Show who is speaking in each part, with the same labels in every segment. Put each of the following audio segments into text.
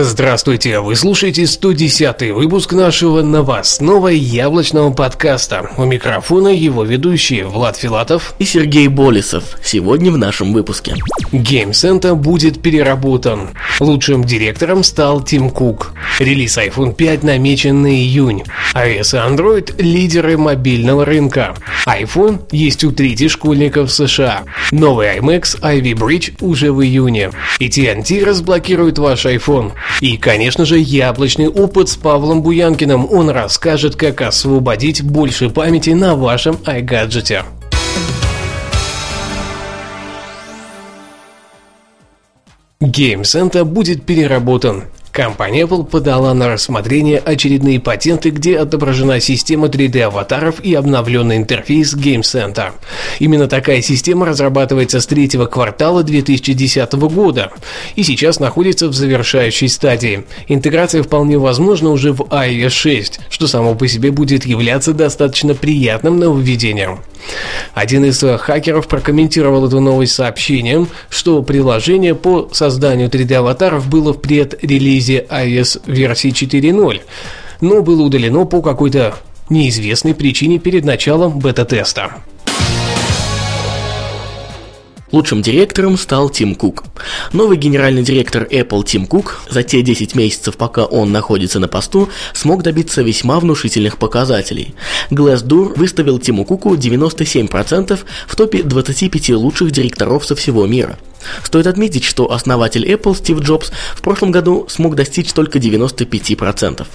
Speaker 1: Здравствуйте, вы слушаете 110 выпуск нашего новостного яблочного подкаста. У микрофона его ведущие Влад Филатов
Speaker 2: и Сергей Болесов. Сегодня в нашем выпуске.
Speaker 1: Game Center будет переработан. Лучшим директором стал Тим Кук. Релиз iPhone 5 намечен на июнь. iOS и Android – лидеры мобильного рынка. iPhone есть у трети школьников США. Новый iMac Ivy Bridge уже в июне. AT&T разблокирует ваш iPhone. И, конечно же, яблочный опыт с Павлом Буянкиным. Он расскажет, как освободить больше памяти на вашем iGadget. Game Center будет переработан. Компания Apple подала на рассмотрение очередные патенты, где отображена система 3D-аватаров и обновленный интерфейс Game Center. Именно такая система разрабатывается с третьего квартала 2010 года и сейчас находится в завершающей стадии. Интеграция вполне возможна уже в iOS 6, что само по себе будет являться достаточно приятным нововведением. Один из хакеров прокомментировал эту новость сообщением, что приложение по созданию 3D-аватаров было в предрелизе релизе iOS версии 4.0, но было удалено по какой-то неизвестной причине перед началом бета-теста.
Speaker 2: Лучшим директором стал Тим Кук. Новый генеральный директор Apple Тим Кук за те 10 месяцев, пока он находится на посту, смог добиться весьма внушительных показателей. Glassdoor выставил Тиму Куку 97% в топе 25 лучших директоров со всего мира. Стоит отметить, что основатель Apple Стив Джобс в прошлом году смог достичь только 95%.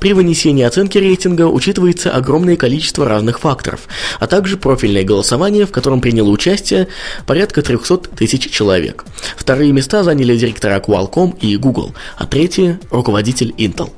Speaker 2: При вынесении оценки рейтинга учитывается огромное количество разных факторов, а также профильное голосование, в котором приняло участие порядка 300 тысяч человек. Вторые места заняли директора Qualcomm и Google, а третьи – руководитель Intel.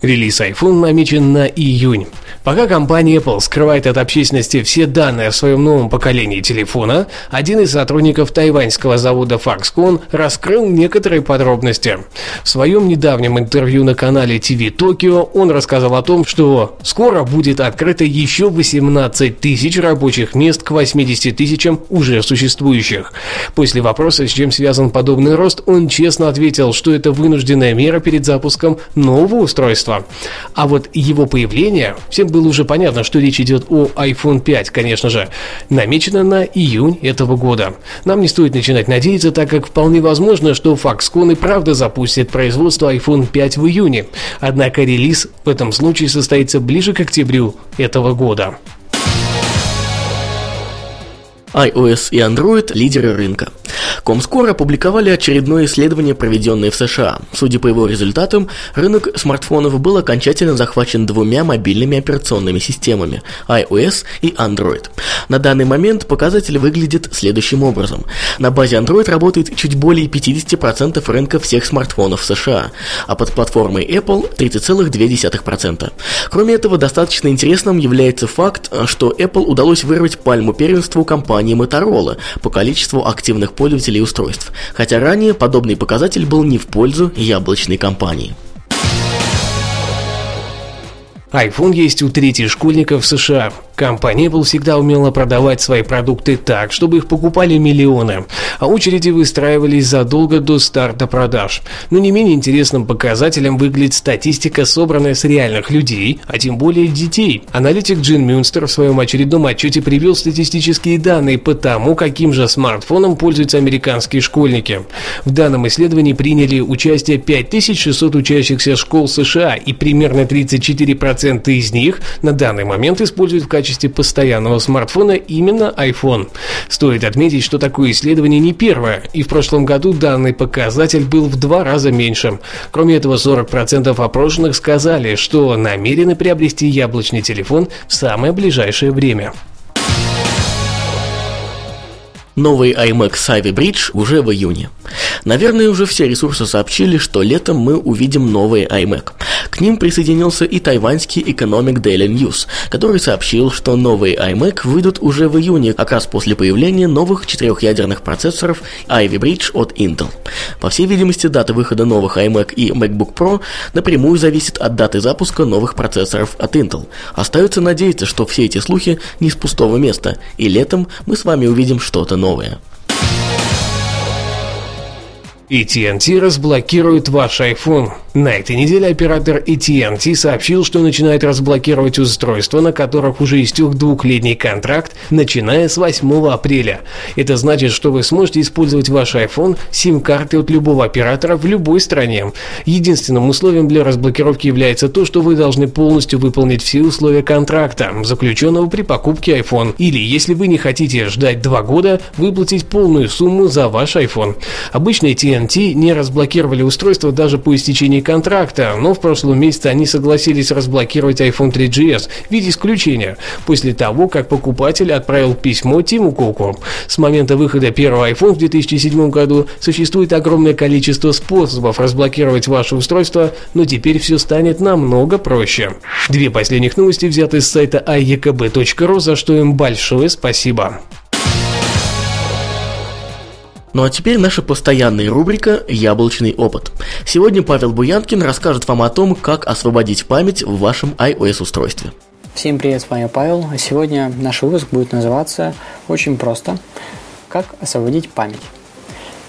Speaker 1: Релиз iPhone намечен на июнь. Пока компания Apple скрывает от общественности все данные о своем новом поколении телефона, один из сотрудников тайваньского завода Foxconn раскрыл некоторые подробности. В своем недавнем интервью на канале TV Tokyo он рассказал о том, что скоро будет открыто еще 18 тысяч рабочих мест к 80 тысячам уже существующих. После вопроса, с чем связан подобный рост, он честно ответил, что это вынужденная мера перед запуском нового устройства. А вот его появление всем было уже понятно, что речь идет о iPhone 5, конечно же, намечено на июнь этого года. Нам не стоит начинать надеяться, так как вполне возможно, что Foxconn и правда запустит производство iPhone 5 в июне. Однако релиз в этом случае состоится ближе к октябрю этого года
Speaker 2: iOS и Android – лидеры рынка. Comscore опубликовали очередное исследование, проведенное в США. Судя по его результатам, рынок смартфонов был окончательно захвачен двумя мобильными операционными системами – iOS и Android. На данный момент показатель выглядит следующим образом. На базе Android работает чуть более 50% рынка всех смартфонов США, а под платформой Apple 30,2%. Кроме этого, достаточно интересным является факт, что Apple удалось вырвать пальму первенства у компании Motorola по количеству активных пользователей устройств, хотя ранее подобный показатель был не в пользу яблочной компании
Speaker 1: iPhone есть у трети школьников США. Компания Apple всегда умела продавать свои продукты так, чтобы их покупали миллионы, а очереди выстраивались задолго до старта продаж. Но не менее интересным показателем выглядит статистика, собранная с реальных людей, а тем более детей. Аналитик Джин Мюнстер в своем очередном отчете привел статистические данные по тому, каким же смартфоном пользуются американские школьники. В данном исследовании приняли участие 5600 учащихся школ США, и примерно 34% из них на данный момент используют в качестве качестве постоянного смартфона именно iPhone. Стоит отметить, что такое исследование не первое, и в прошлом году данный показатель был в два раза меньше. Кроме этого, 40% опрошенных сказали, что намерены приобрести яблочный телефон в самое ближайшее время.
Speaker 2: Новый iMac Savvy Bridge уже в июне. Наверное, уже все ресурсы сообщили, что летом мы увидим новый iMac. К ним присоединился и тайваньский Economic Daily News, который сообщил, что новые iMac выйдут уже в июне, как раз после появления новых четырехъядерных процессоров Ivy Bridge от Intel. По всей видимости, дата выхода новых iMac и MacBook Pro напрямую зависит от даты запуска новых процессоров от Intel. Остается надеяться, что все эти слухи не с пустого места, и летом мы с вами увидим что-то новое. nowhere.
Speaker 1: AT&T разблокирует ваш iPhone. На этой неделе оператор AT&T сообщил, что начинает разблокировать устройства, на которых уже истек двухлетний контракт, начиная с 8 апреля. Это значит, что вы сможете использовать ваш iPhone сим-карты от любого оператора в любой стране. Единственным условием для разблокировки является то, что вы должны полностью выполнить все условия контракта, заключенного при покупке iPhone. Или, если вы не хотите ждать два года, выплатить полную сумму за ваш iPhone. Обычно AT&T не разблокировали устройство даже по истечении контракта, но в прошлом месяце они согласились разблокировать iPhone 3GS в виде исключения, после того, как покупатель отправил письмо Тиму Куку. С момента выхода первого iPhone в 2007 году существует огромное количество способов разблокировать ваше устройство, но теперь все станет намного проще. Две последних новости взяты с сайта iekb.ru, за что им большое спасибо.
Speaker 2: Ну а теперь наша постоянная рубрика «Яблочный опыт». Сегодня Павел Буянкин расскажет вам о том, как освободить память в вашем iOS-устройстве.
Speaker 3: Всем привет, с вами Павел. Сегодня наш выпуск будет называться очень просто «Как освободить память».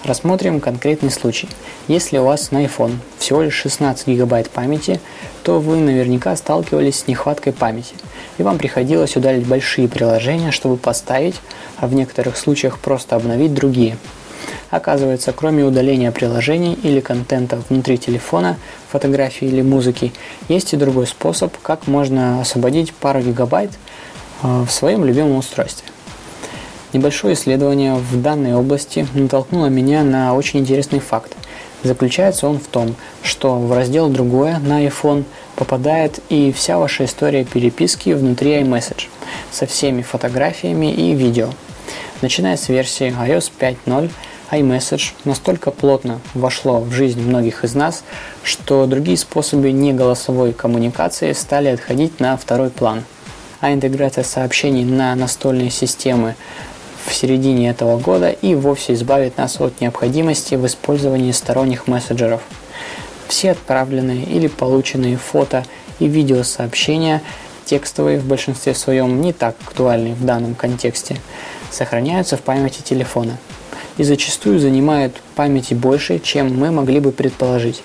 Speaker 3: Рассмотрим конкретный случай. Если у вас на iPhone всего лишь 16 гигабайт памяти, то вы наверняка сталкивались с нехваткой памяти, и вам приходилось удалить большие приложения, чтобы поставить, а в некоторых случаях просто обновить другие – Оказывается, кроме удаления приложений или контента внутри телефона, фотографии или музыки, есть и другой способ, как можно освободить пару гигабайт э, в своем любимом устройстве. Небольшое исследование в данной области натолкнуло меня на очень интересный факт. Заключается он в том, что в раздел «Другое» на iPhone попадает и вся ваша история переписки внутри iMessage со всеми фотографиями и видео. Начиная с версии iOS 5.0, iMessage настолько плотно вошло в жизнь многих из нас, что другие способы неголосовой коммуникации стали отходить на второй план. А интеграция сообщений на настольные системы в середине этого года и вовсе избавит нас от необходимости в использовании сторонних мессенджеров. Все отправленные или полученные фото и видеосообщения, текстовые в большинстве своем не так актуальны в данном контексте, сохраняются в памяти телефона – и зачастую занимают памяти больше, чем мы могли бы предположить.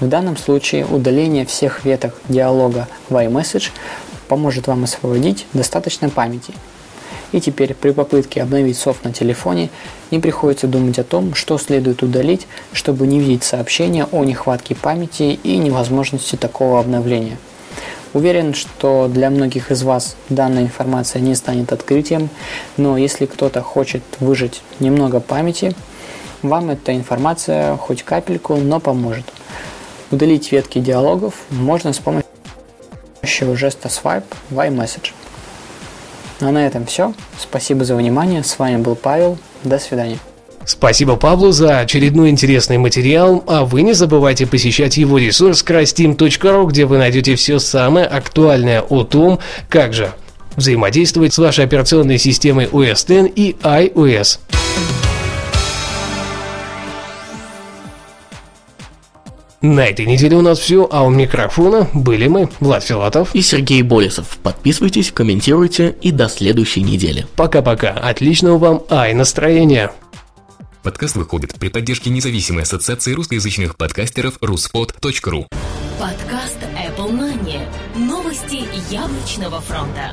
Speaker 3: В данном случае удаление всех веток диалога в iMessage поможет вам освободить достаточно памяти. И теперь при попытке обновить софт на телефоне не приходится думать о том, что следует удалить, чтобы не видеть сообщения о нехватке памяти и невозможности такого обновления – Уверен, что для многих из вас данная информация не станет открытием, но если кто-то хочет выжать немного памяти, вам эта информация хоть капельку, но поможет. Удалить ветки диалогов можно с помощью жеста Swipe в iMessage. А на этом все. Спасибо за внимание. С вами был Павел. До свидания.
Speaker 1: Спасибо Павлу за очередной интересный материал, а вы не забывайте посещать его ресурс crassteam.ru, где вы найдете все самое актуальное о том, как же взаимодействовать с вашей операционной системой OS X и iOS. На этой неделе у нас все, а у микрофона были мы, Влад Филатов
Speaker 2: и Сергей Болесов. Подписывайтесь, комментируйте и до следующей недели.
Speaker 1: Пока-пока, отличного вам ай настроения.
Speaker 4: Подкаст выходит при поддержке независимой ассоциации русскоязычных подкастеров ruspod.ru
Speaker 5: Подкаст Apple Money. Новости яблочного фронта.